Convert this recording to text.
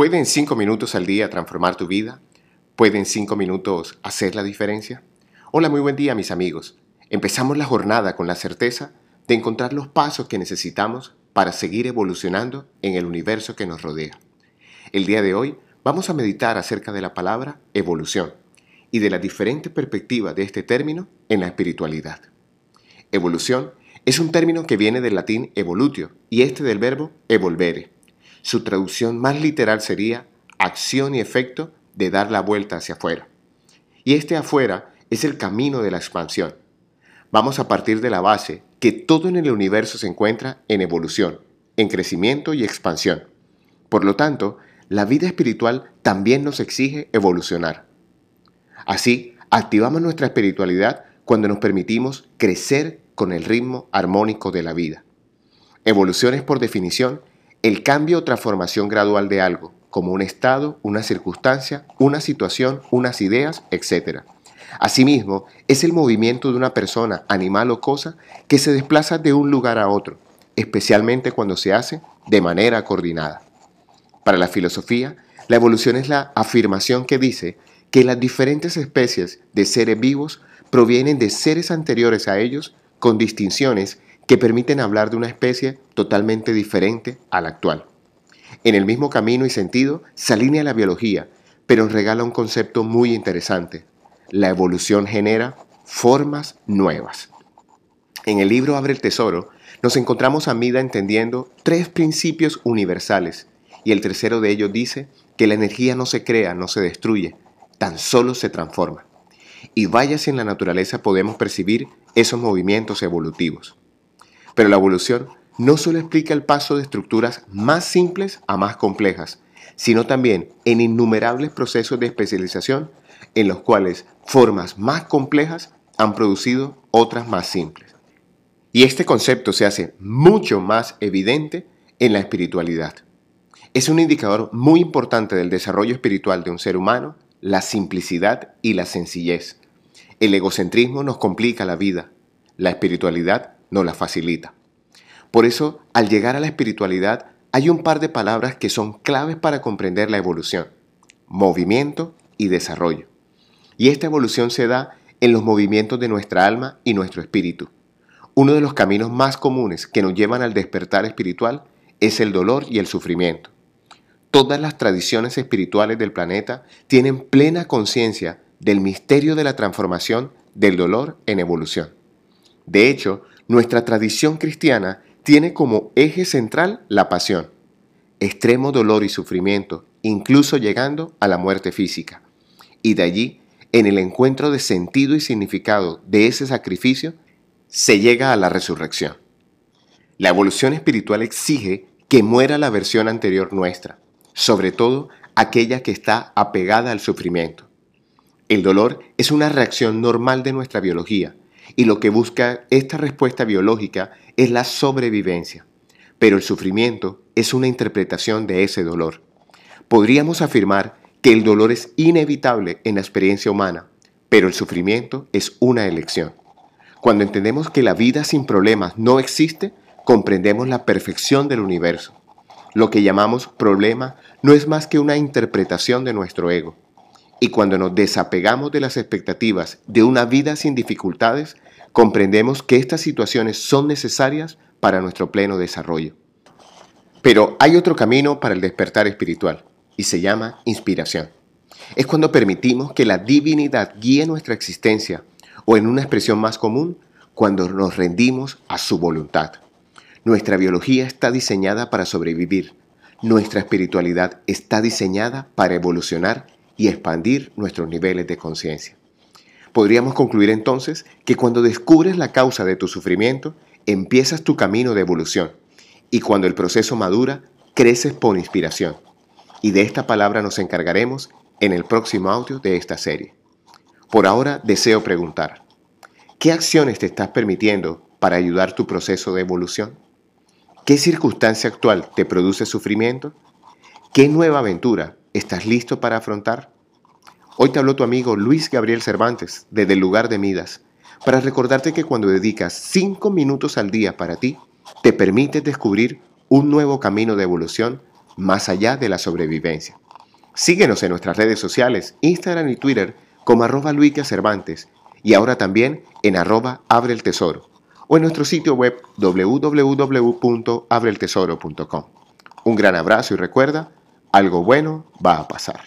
¿Pueden cinco minutos al día transformar tu vida? ¿Pueden cinco minutos hacer la diferencia? Hola, muy buen día mis amigos. Empezamos la jornada con la certeza de encontrar los pasos que necesitamos para seguir evolucionando en el universo que nos rodea. El día de hoy vamos a meditar acerca de la palabra evolución y de la diferente perspectiva de este término en la espiritualidad. Evolución es un término que viene del latín evolutio y este del verbo evolvere su traducción más literal sería acción y efecto de dar la vuelta hacia afuera. Y este afuera es el camino de la expansión. Vamos a partir de la base que todo en el universo se encuentra en evolución, en crecimiento y expansión. Por lo tanto, la vida espiritual también nos exige evolucionar. Así, activamos nuestra espiritualidad cuando nos permitimos crecer con el ritmo armónico de la vida. Evolución es por definición el cambio o transformación gradual de algo, como un estado, una circunstancia, una situación, unas ideas, etc. Asimismo, es el movimiento de una persona, animal o cosa que se desplaza de un lugar a otro, especialmente cuando se hace de manera coordinada. Para la filosofía, la evolución es la afirmación que dice que las diferentes especies de seres vivos provienen de seres anteriores a ellos con distinciones que permiten hablar de una especie totalmente diferente a la actual. En el mismo camino y sentido se alinea la biología, pero regala un concepto muy interesante. La evolución genera formas nuevas. En el libro Abre el Tesoro nos encontramos a Mida entendiendo tres principios universales y el tercero de ellos dice que la energía no se crea, no se destruye, tan solo se transforma. Y vaya si en la naturaleza podemos percibir esos movimientos evolutivos. Pero la evolución no solo explica el paso de estructuras más simples a más complejas, sino también en innumerables procesos de especialización en los cuales formas más complejas han producido otras más simples. Y este concepto se hace mucho más evidente en la espiritualidad. Es un indicador muy importante del desarrollo espiritual de un ser humano, la simplicidad y la sencillez. El egocentrismo nos complica la vida, la espiritualidad nos la facilita. Por eso, al llegar a la espiritualidad, hay un par de palabras que son claves para comprender la evolución, movimiento y desarrollo. Y esta evolución se da en los movimientos de nuestra alma y nuestro espíritu. Uno de los caminos más comunes que nos llevan al despertar espiritual es el dolor y el sufrimiento. Todas las tradiciones espirituales del planeta tienen plena conciencia del misterio de la transformación del dolor en evolución. De hecho, nuestra tradición cristiana tiene como eje central la pasión, extremo dolor y sufrimiento, incluso llegando a la muerte física. Y de allí, en el encuentro de sentido y significado de ese sacrificio, se llega a la resurrección. La evolución espiritual exige que muera la versión anterior nuestra, sobre todo aquella que está apegada al sufrimiento. El dolor es una reacción normal de nuestra biología y lo que busca esta respuesta biológica es la sobrevivencia, pero el sufrimiento es una interpretación de ese dolor. Podríamos afirmar que el dolor es inevitable en la experiencia humana, pero el sufrimiento es una elección. Cuando entendemos que la vida sin problemas no existe, comprendemos la perfección del universo. Lo que llamamos problema no es más que una interpretación de nuestro ego. Y cuando nos desapegamos de las expectativas de una vida sin dificultades, comprendemos que estas situaciones son necesarias para nuestro pleno desarrollo. Pero hay otro camino para el despertar espiritual y se llama inspiración. Es cuando permitimos que la divinidad guíe nuestra existencia o en una expresión más común, cuando nos rendimos a su voluntad. Nuestra biología está diseñada para sobrevivir. Nuestra espiritualidad está diseñada para evolucionar y expandir nuestros niveles de conciencia. Podríamos concluir entonces que cuando descubres la causa de tu sufrimiento, empiezas tu camino de evolución y cuando el proceso madura, creces por inspiración. Y de esta palabra nos encargaremos en el próximo audio de esta serie. Por ahora deseo preguntar, ¿qué acciones te estás permitiendo para ayudar tu proceso de evolución? ¿Qué circunstancia actual te produce sufrimiento? ¿Qué nueva aventura ¿Estás listo para afrontar? Hoy te habló tu amigo Luis Gabriel Cervantes desde el lugar de Midas para recordarte que cuando dedicas 5 minutos al día para ti, te permites descubrir un nuevo camino de evolución más allá de la sobrevivencia. Síguenos en nuestras redes sociales, Instagram y Twitter como arroba Cervantes y ahora también en arroba Abre el Tesoro o en nuestro sitio web www.abreltesoro.com. Un gran abrazo y recuerda, algo bueno va a pasar.